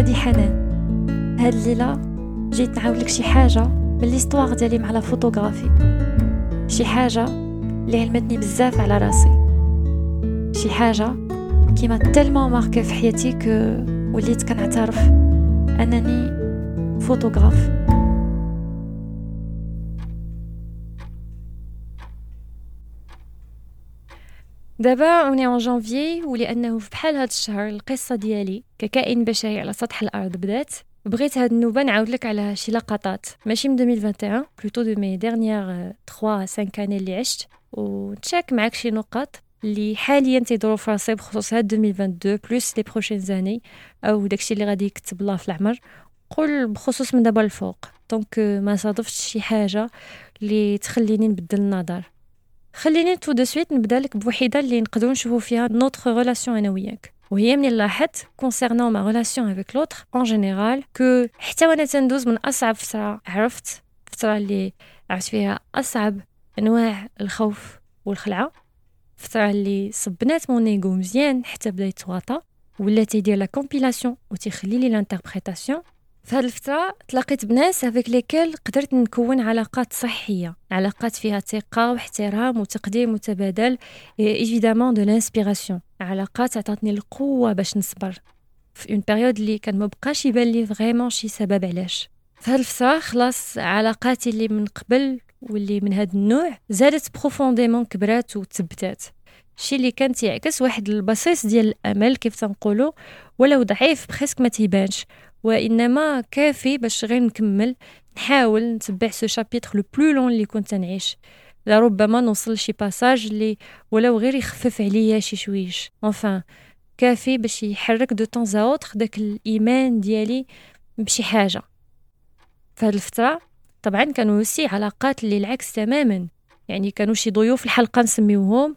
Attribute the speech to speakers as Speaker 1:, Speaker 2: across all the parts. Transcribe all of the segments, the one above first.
Speaker 1: هادي حنان. هاد الليلة جيت نعاودلك شي حاجة من l'histoire ديالي مع la photographie. شي حاجة اللي علمتني بزاف على راسي. شي حاجة qui m'a tellement marqué في حياتي que وليت كنعترف أنني فوتوغراف. دابا on est en janvier ولأنه في بحال هاد الشهر القصة ديالي ككائن بشري على سطح الأرض بدات. بغيت هاد النوبة نعاود لك على شي لقطات. ماشي من 2021 plutôt de mes dernières 3 5 années اللي عشت. ونتشارك معاك شي نقاط اللي حاليا تيدورو في راسي بخصوص هاد 2022 plus les prochaines années أو داكشي اللي غادي يكتب الله في العمر. قول بخصوص من دابا الفوق donc ما صادفتش شي حاجة اللي تخليني نبدل النظر. خليني tout de suite نبدا لك بوحده اللي نقدروا نشوفوا فيها notre relation أنا وياك. وهي من لاحظت concernant ma relation avec l'autre en général que حتى وأنا تندوز من أصعب فترة عرفت فترة اللي عرفت فيها أصعب أنواع الخوف والخلعة. فترة اللي صبنات mon ego مزيان حتى بدا يتواطى ولا تيدير la compilation وتيخلي لي l'interprétation في هذه الفترة تلاقيت بناس avec lesquels قدرت نكون علاقات صحية علاقات فيها ثقة واحترام وتقدير متبادل évidemment de l'inspiration علاقات عطاتني القوة باش نصبر. في une période اللي كان مبقاش يبان لي vraiment شي سبب علاش. في هذه الفترة خلاص علاقاتي اللي من قبل واللي من هذا النوع زادت profondément كبرات وتثبتات شي اللي كان تيعكس واحد البصيص ديال الأمل كيف تنقولوا ولو ضعيف presque ما تيبانش. وإنما كافي باش غير نكمل نحاول نتبع ce chapitre le plus long اللي كنت نعيش. لربما نوصل لشي passage اللي ولو غير يخفف عليا شي شويش. enfin كافي باش يحرك دو طون اوتر داك الإيمان ديالي بشي حاجة. في هاد الفترة طبعا كانوا وسي علاقات اللي العكس تماما. يعني كانوا شي ضيوف الحلقة نسميوهم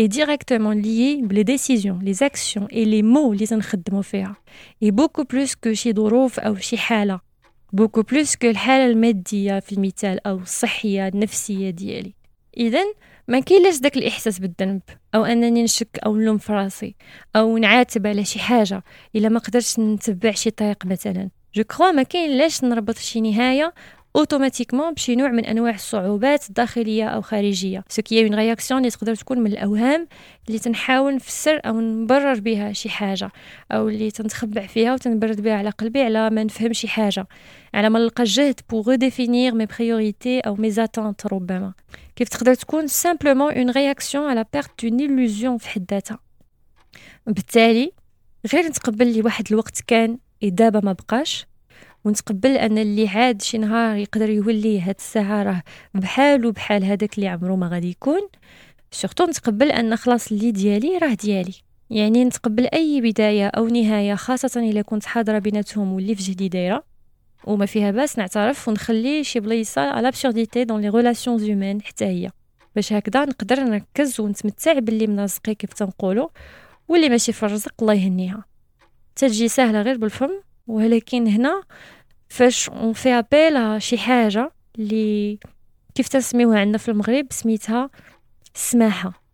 Speaker 1: est directement lié les décisions, les actions et les mots les نخدموا فيها et beaucoup plus que شي ظروف أو شي حالة beaucoup plus que الحالة المادية في المثال أو الصحية النفسية ديالي إذا ما كاينلاش داك الإحساس بالذنب أو أنني نشك أو نلوم في راسي أو نعاتب على شي حاجة إلا ما قدرتش نتبع شي طريق مثلا je crois ما كاينلاش نربط شي نهاية automatiquement بشي نوع من أنواع الصعوبات الداخلية أو خارجية. ce qui est une réaction اللي تقدر تكون من الأوهام اللي تنحاول نفسر أو نبرر بها شي حاجة أو اللي تنتخبع فيها وتنبرد بها على قلبي على ما نفهم شي حاجة على ما نلقى جهد pour redéfinir mes priorités أو mes attentes ربما. كيف تقدر تكون simplement une réaction على perte d'une illusion في حد ذاتها. بالتالي غير نتقبل لي واحد الوقت كان دابا ما بقاش ونتقبل أن اللي عاد شي نهار يقدر يولي هاد الساعة راه بحالو بحال هذاك اللي عمرو ما غادي يكون. surtout نتقبل أن خلاص اللي ديالي راه ديالي. يعني نتقبل أي بداية أو نهاية خاصة إلا كنت حاضرة بيناتهم واللي في جهدي دايرة. وما فيها بأس نعترف ونخلي شي بليصه على l'absurdité dans les relations humaines حتى هي. باش هكذا نقدر نركز ونتمتع باللي من رزقي كيف تنقولوا واللي ماشي في الرزق الله يهنيها. تجي سهلة غير بالفم. ولكن هنا فاش اون في ابيل شي حاجه اللي كيف تسميوها عندنا في المغرب سميتها السماحه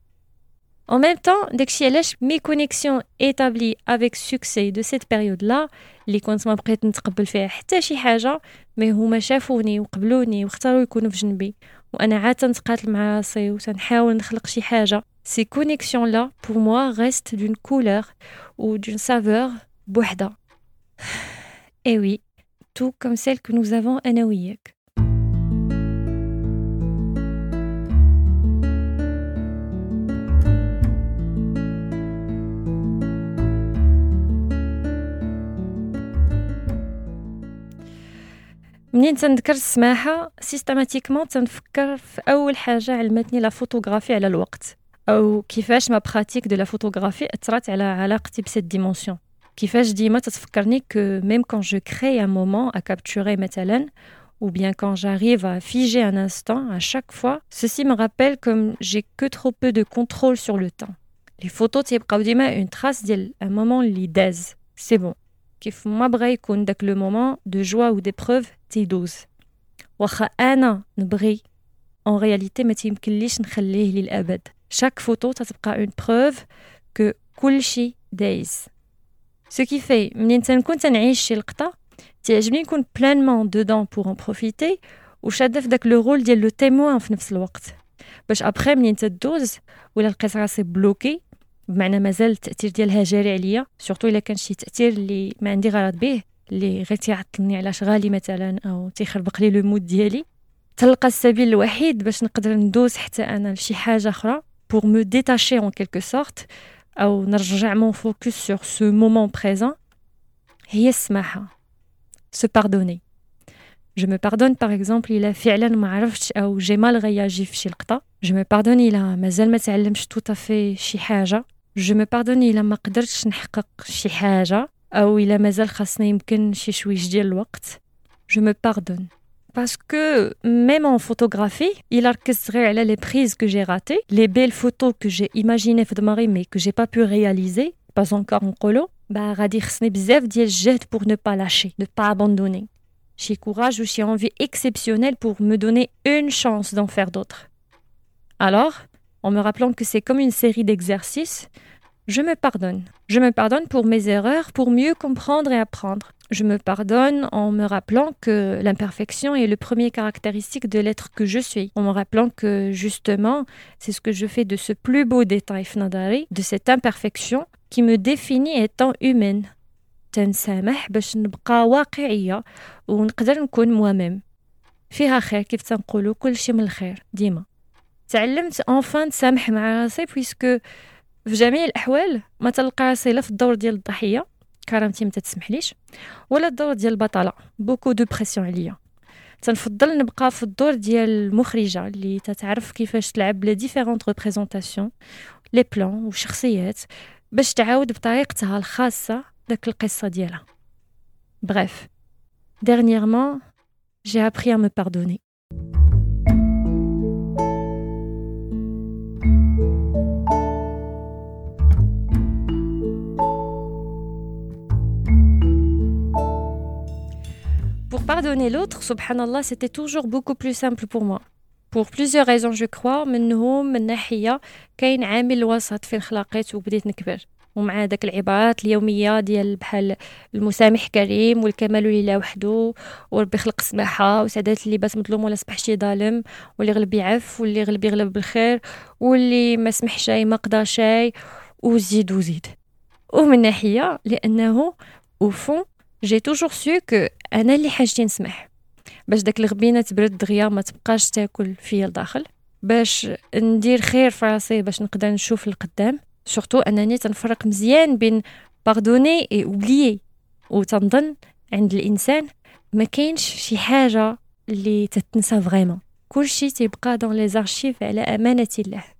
Speaker 1: En même temps, داكشي علاش مي كونيكسيون ايتابلي افيك سوكسي دو سيت بيريود لا اللي كنت ما بقيت نتقبل فيها حتى شي حاجه مي هما شافوني وقبلوني واختاروا يكونوا في جنبي وانا عاد تنتقاتل مع راسي وتنحاول نخلق شي حاجه سي كونيكسيون لا بور موا ريست دون كولور و دون سافور بوحده Eh oui, tout comme celle que nous avons أنا وياك منين تنذكر السماحة سيستماتيكمون تنفكر في أول حاجة علمتني لا فوتوغرافي على الوقت أو كيفاش ما براتيك دو لا فوتوغرافي أثرت على علاقتي بسيت ديمونسيون كيفاش ديما تتفكرني كو ميم كون جو كري ان مومون ا كابتوري مثلا ou bien quand j'arrive à figer un instant à chaque fois, ceci me rappelle comme j'ai que trop peu de contrôle sur le temps. Les photos تيبقاو ديما une trace ديال un moment اللي داز. C'est bon. كيف ما بغى يكون داك لو مومون دو جوا ou d'épreuve تيدوز. واخا انا نبغي en réalité ما تيمكنليش نخليه للابد. Chaque photo تتبقى une preuve que كلشي دايز. Ce qui fait منين تنكون تنعيش شي لقطة تعجبني نكون بلانمون دودون بور ان بروفيتي وشاده في داك لو رول ديال لو تيموان في نفس الوقت باش ابخي منين تدوز ولا لقيت راسي بلوكي بمعنى مازال التاثير ديالها جاري عليا سورتو الا كان شي تاثير اللي ما عندي غرض به اللي غير تيعطلني على شغالي مثلا أو تيخربق لي لو مود ديالي تلقى السبيل الوحيد باش نقدر ندوز حتى أنا لشي حاجة أخرى pour me détacher en quelque sorte او نرجع مون فوكس سور سو مومون بريزون هي السماحه se pardonner. Je me pardonne par exemple il a فعلا ما عرفتش او j'ai mal réagi في شي لقطة. Je me pardonne il a مازال ما تعلمش tout à fait شي حاجة. Je me pardonne il a ما قدرتش نحقق شي حاجة او il a مازال خاصني يمكن شي شويش ديال الوقت. Je me pardonne. parce que même en photographie, il orchestrait les prises que j'ai ratées, les belles photos que j'ai imaginées de Marie mais que j'ai pas pu réaliser, pas encore en colo. Bah, radir snebzev dit jette pour ne pas lâcher, ne pas abandonner. J'ai courage ou j'ai envie exceptionnelle pour me donner une chance d'en faire d'autres. Alors, en me rappelant que c'est comme une série d'exercices, je me pardonne. Je me pardonne pour mes erreurs, pour mieux comprendre et apprendre. je me pardonne en me rappelant que l'imperfection est le premier caractéristique de l'être que je suis, en me rappelant que justement, c'est ce que je fais de ce plus beau détail fnadari, de cette imperfection, qui me définit étant humaine تنسامح باش نبقى واقعية ونقدر نكون moi-même فيها خير كيف تنقولوا كل شيء من الخير ديما تعلمت انفان تسامح مع راسي بويسكو في جميع الاحوال ما تلقى راسي لا في الدور ديال الضحيه كرامتي ما تتسمحليش. ولا الدور ديال البطلة. beaucoup de pression عليا. تنفضل نبقى في الدور ديال المخرجة اللي تتعرف كيفاش تلعب les différentes représentations les plans وشخصيات باش تعاود بطريقتها الخاصة داك القصة ديالها. Bref, dernièrement, j'ai appris à me pardonner. Pardonner l'autre, subhanallah, c'était toujours beaucoup plus simple pour moi. Pour plusieurs raisons je crois. منهم من ناحية كاين عامل وسط فين خلاقيت وبديت نكبر ومع داك العبارات اليومية ديال بحال المسامح كريم والكمال لله وحده وربي خلق سماحة وسعدات اللي بات مظلوم ولا صبح شي ظالم واللي غلب يعف واللي غلب يغلب بالخير واللي ما سمح شي ما قضى شي وزيد وزيد ومن ناحية لأنه au j'ai toujours su que أنا اللي حاجتي نسمح. باش داك الغبينة تبرد دغيا ما تبقاش تاكل فيا لداخل باش ندير خير في راسي باش نقدر نشوف القدام. surtout أنني تنفرق مزيان بين pardonner et oublier وتنظن عند الإنسان. ما كاينش شي حاجة اللي تتنسى vraiment كلشي تيبقى donc اللي على أمانة الله.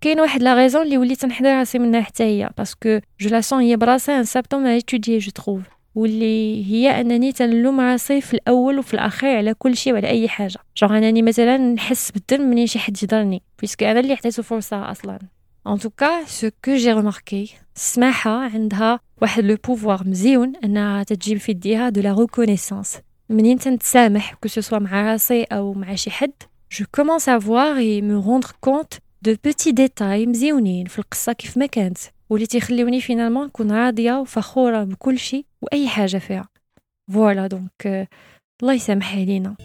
Speaker 1: كاين واحد لا غيزون اللي وليت نحضر راسي منها حتى هي باسكو جو لا سون هي براسها ان سابتون ما اتوديي جو تروف واللي هي أنني تنلوم راسي في الأول وفي الأخير على كل شيء وعلى أي حاجة. جوغ أنني مثلا نحس بالذنب منين شي حد يضرني بيسكو أنا اللي عطيتو فرصه أصلا. ان توكا سو كو جي ريماركي السماحة عندها واحد لو بوفوار مزيون أنها تجيب في يديها دو لا ريكونيسانس منين تنتسامح كو سو سوا مع راسي أو مع شي حد جو كومونس ا فوار اي مو روندر كونت دو بيتي ديتاي مزيونين في القصه كيف ما كانت واللي تيخليوني فينالمون نكون راضيه وفخوره بكل شيء واي حاجه فيها فوالا دونك الله يسامح علينا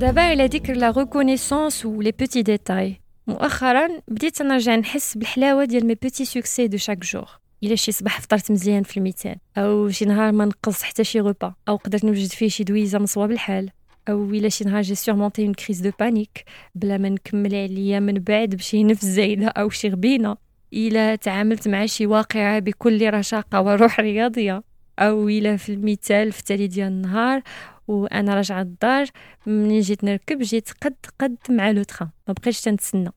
Speaker 1: دابا على ذكر لا ريكونيسونس و لي بوتي ديتاي مؤخرا بديت نرجع نحس بالحلاوة ديال mes petits succès de chaque jour إلا شي صباح فطرت مزيان في الميتان أو شي نهار ما نقص حتى شي غوبا أو قدرت نوجد فيه شي دويزة مصواب الحال أو إلا شي نهار j'ai surmonté une crise de panique بلا ما نكمل عليا من بعد بشي نفس زايدة أو شي غبينة إلا تعاملت مع شي واقعة بكل رشاقة وروح رياضية أو إلا في المثال في التالي ديال النهار وانا راجعه الدار ملي جيت نركب جيت قد قد مع لو تران ما بقيتش تنتسنى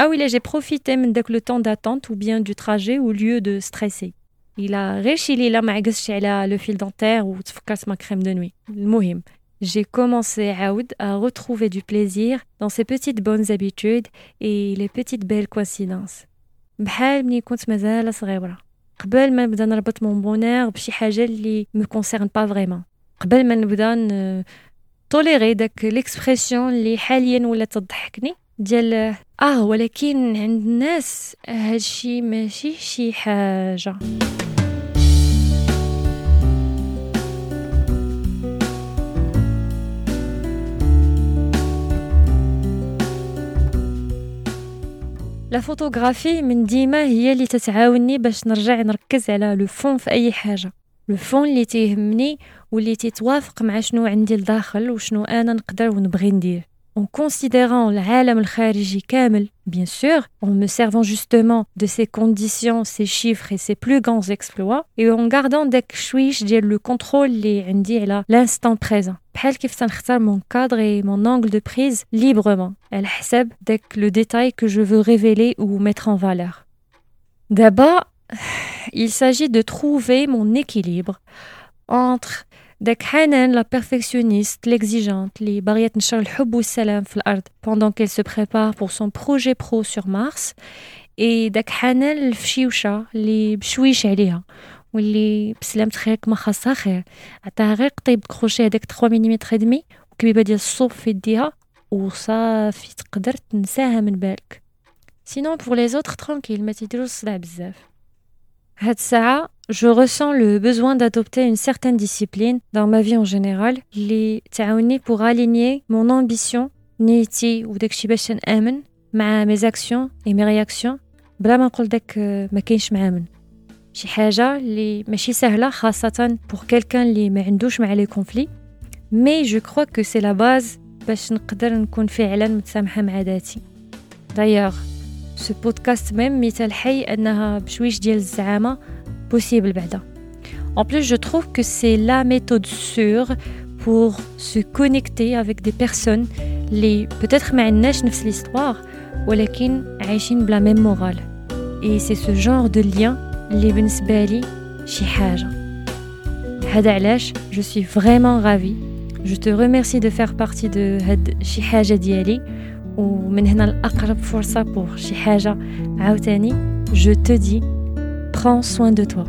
Speaker 1: او الا جي بروفيتي من داك لو طون داتونت ou bien du trajet au lieu de stresser الا غير شي ليله ما عكستش على لو فيل دونتير وتفكرت ما كريم دو نوي المهم j'ai commencé عاود à retrouver du plaisir dans ces petites bonnes habitudes et les petites belles coïncidences بحال ملي كنت مازال صغيره قبل ما نبدا نربط مون بونير بشي حاجه اللي مو كونسيرن با فريمون قبل ما نبدا توليري داك ليكسبرسيون اللي حاليا ولا تضحكني ديال آه ولكن عند الناس هادشي ماشي شي حاجة. la photographie من ديما هي اللي تتعاوني باش نرجع نركز على le fond في أي حاجة. لو فون اللي تيهمني واللي تتوافق مع شنو عندي لداخل وشنو انا نقدر ونبغي ندير en considérant العالم الخارجي كامل bien sûr en me servant justement de ces conditions ces chiffres et ces plus grands exploits et en gardant داك شويش ديال le contrôle اللي عندي على l'instant présent بحال كيف تنختار mon cadre et mon angle de prise librement على حسب داك le détail que je veux révéler ou mettre en valeur d'abord il s'agit de trouver mon équilibre entre داك حنان لا بيرفكسيونيست l'exigeante اللي باغيه تنشر الحب والسلام في الارض pendant qu'elle se prépare pour son projet pro sur Mars et داك حنان الفشيوشه اللي بشويش عليها واللي بسلامة خيرك ما خاصها خير عطاها غير قطيب كروشي هداك 3 ملم دمي وكبيبه ديال الصوف في يديها وصافي تقدر تنساها من بالك سينون بور لي زوتر ترانكيل ما تيديروش الصداع بزاف هاد الساعه je ressens le besoin d'adopter une certaine discipline dans ma vie en général les pour aligner mon ambition نيتي وداكشي باش نامن مع mes actions et mes réactions بلا ما نقول داك ما كاينش معامن شي حاجه اللي ماشي سهله خاصه pour quelqu'un اللي ما عندوش مع لي كونفلي مي جو كرو كو سي لا باز باش نقدر نكون فعلا متسامحه مع ذاتي دايوغ سو بودكاست ميم مثال حي انها بشويش ديال الزعامه possible En plus, je trouve que c'est la méthode sûre pour se connecter avec des personnes les peut-être ما عندناش نفس l'histoire ولكن عايشين بلا même morale. Et c'est ce genre de lien اللي بالنسبة لي شي حاجة. هذا علاش je suis vraiment ravie. Je te remercie de faire partie de هاد شي حاجة ديالي ومن هنا الأقرب فرصة pour شي حاجة عاوتاني je te dis Prends soin de toi.